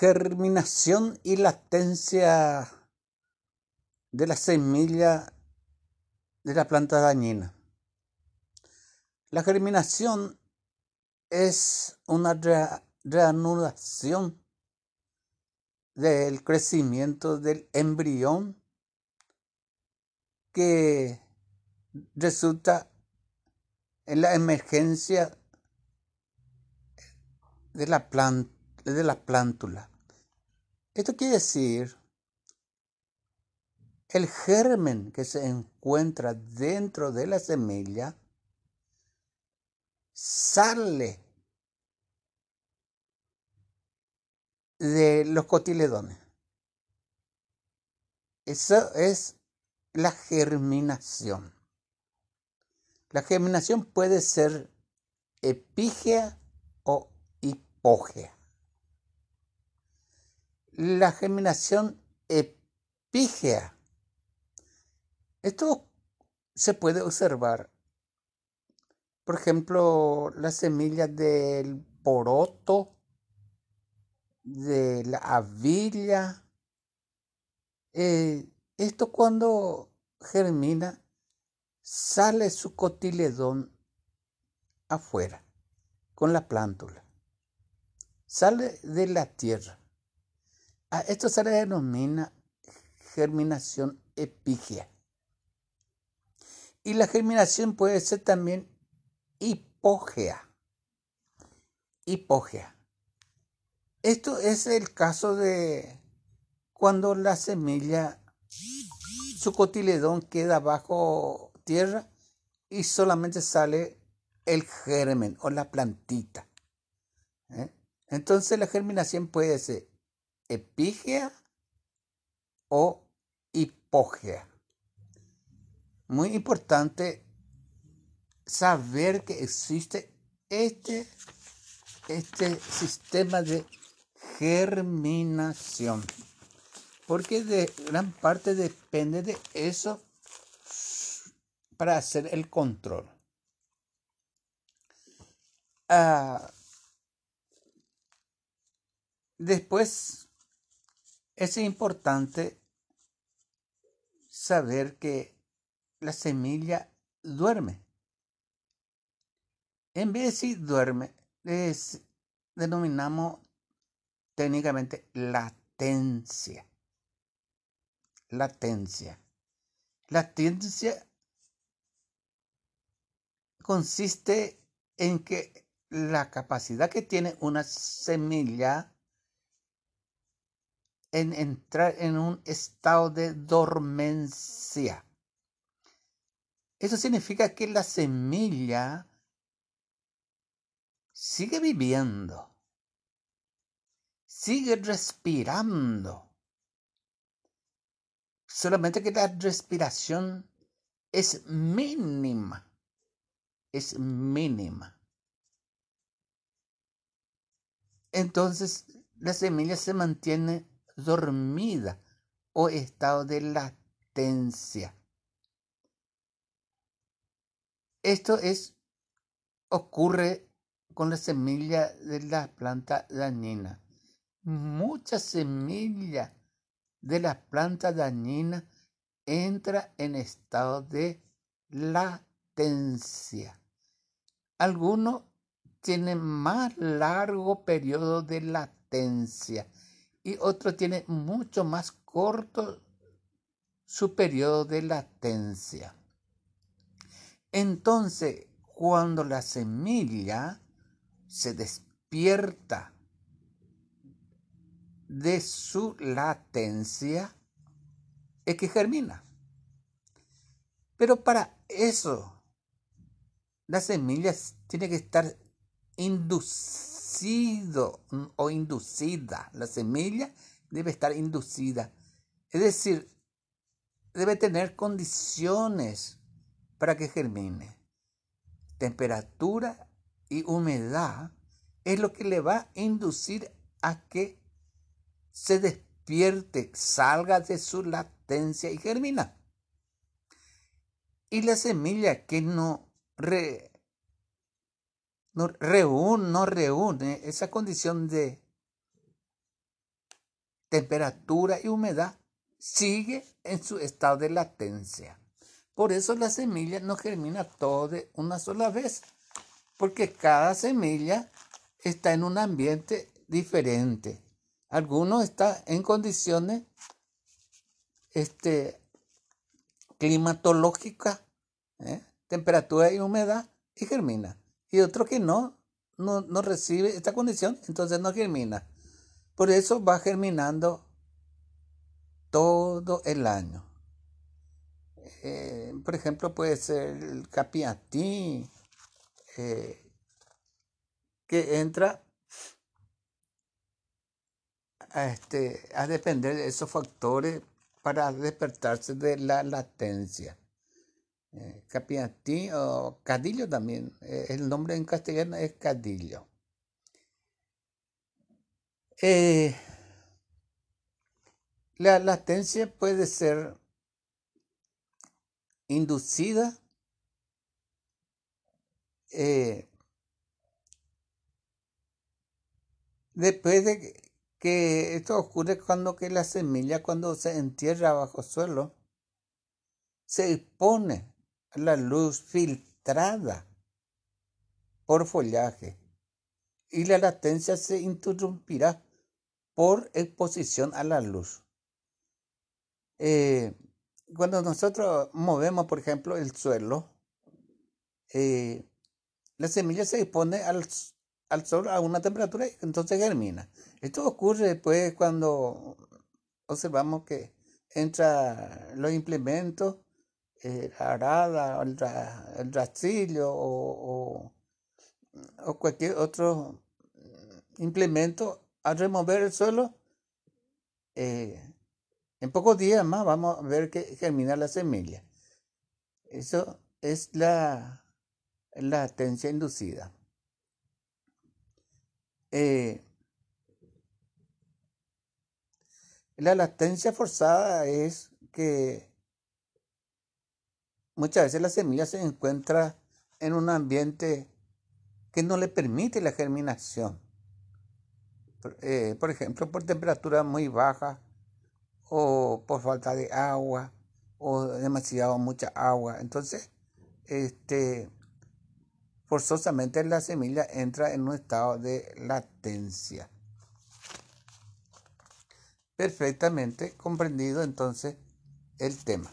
Germinación y latencia de la semilla de la planta dañina. La germinación es una reanudación del crecimiento del embrión que resulta en la emergencia de la, de la plántula. Esto quiere decir el germen que se encuentra dentro de la semilla sale de los cotiledones. Eso es la germinación. La germinación puede ser epígea o hipógea. La germinación epígea. Esto se puede observar. Por ejemplo, las semillas del poroto, de la avilla. Eh, esto cuando germina, sale su cotiledón afuera, con la plántula. Sale de la tierra. A esto se le denomina germinación epígea. Y la germinación puede ser también hipógea. Hipógea. Esto es el caso de cuando la semilla, su cotiledón queda bajo tierra y solamente sale el germen o la plantita. ¿eh? Entonces la germinación puede ser epígea o hipógea. Muy importante saber que existe este, este sistema de germinación. Porque de gran parte depende de eso para hacer el control. Ah, después es importante saber que la semilla duerme. En vez de decir duerme, les denominamos técnicamente latencia. Latencia. Latencia consiste en que la capacidad que tiene una semilla en entrar en un estado de dormencia. Eso significa que la semilla sigue viviendo sigue respirando. Solamente que la respiración es mínima. Es mínima. Entonces la semilla se mantiene dormida o estado de latencia. Esto es ocurre con la semilla de la planta dañina mucha semilla de la planta dañina entra en estado de latencia. Algunos tienen más largo periodo de latencia y otros tienen mucho más corto su periodo de latencia. Entonces, cuando la semilla se despierta de su latencia es que germina. Pero para eso, la semilla tiene que estar inducido o inducida. La semilla debe estar inducida. Es decir, debe tener condiciones para que germine. Temperatura y humedad es lo que le va a inducir a que se despierte, salga de su latencia y germina. Y la semilla que no, no, reúne, no reúne esa condición de temperatura y humedad, sigue en su estado de latencia. Por eso la semilla no germina todo de una sola vez, porque cada semilla está en un ambiente diferente. Algunos están en condiciones este, climatológicas, ¿eh? temperatura y humedad, y germina. Y otro que no, no, no recibe esta condición, entonces no germina. Por eso va germinando todo el año. Eh, por ejemplo, puede ser el capiatí, eh, que entra a, este, a depender de esos factores para despertarse de la latencia. Eh, capiatí o cadillo también, eh, el nombre en castellano es cadillo. Eh, la latencia puede ser inducida eh, después de que esto ocurre cuando que la semilla cuando se entierra bajo suelo se expone la luz filtrada por follaje y la latencia se interrumpirá por exposición a la luz. Eh, cuando nosotros movemos, por ejemplo, el suelo, eh, la semilla se expone al, al, sol a una temperatura y entonces germina. Esto ocurre después cuando observamos que entra los implementos, eh, la arada, el, el rastrillo o, o, cualquier otro implemento a remover el suelo. Eh, en pocos días más vamos a ver que germina la semilla. Eso es la, la latencia inducida. Eh, la latencia forzada es que muchas veces la semilla se encuentra en un ambiente que no le permite la germinación. Eh, por ejemplo, por temperatura muy baja o por falta de agua o demasiado mucha agua. Entonces, este, forzosamente la semilla entra en un estado de latencia. Perfectamente comprendido entonces el tema.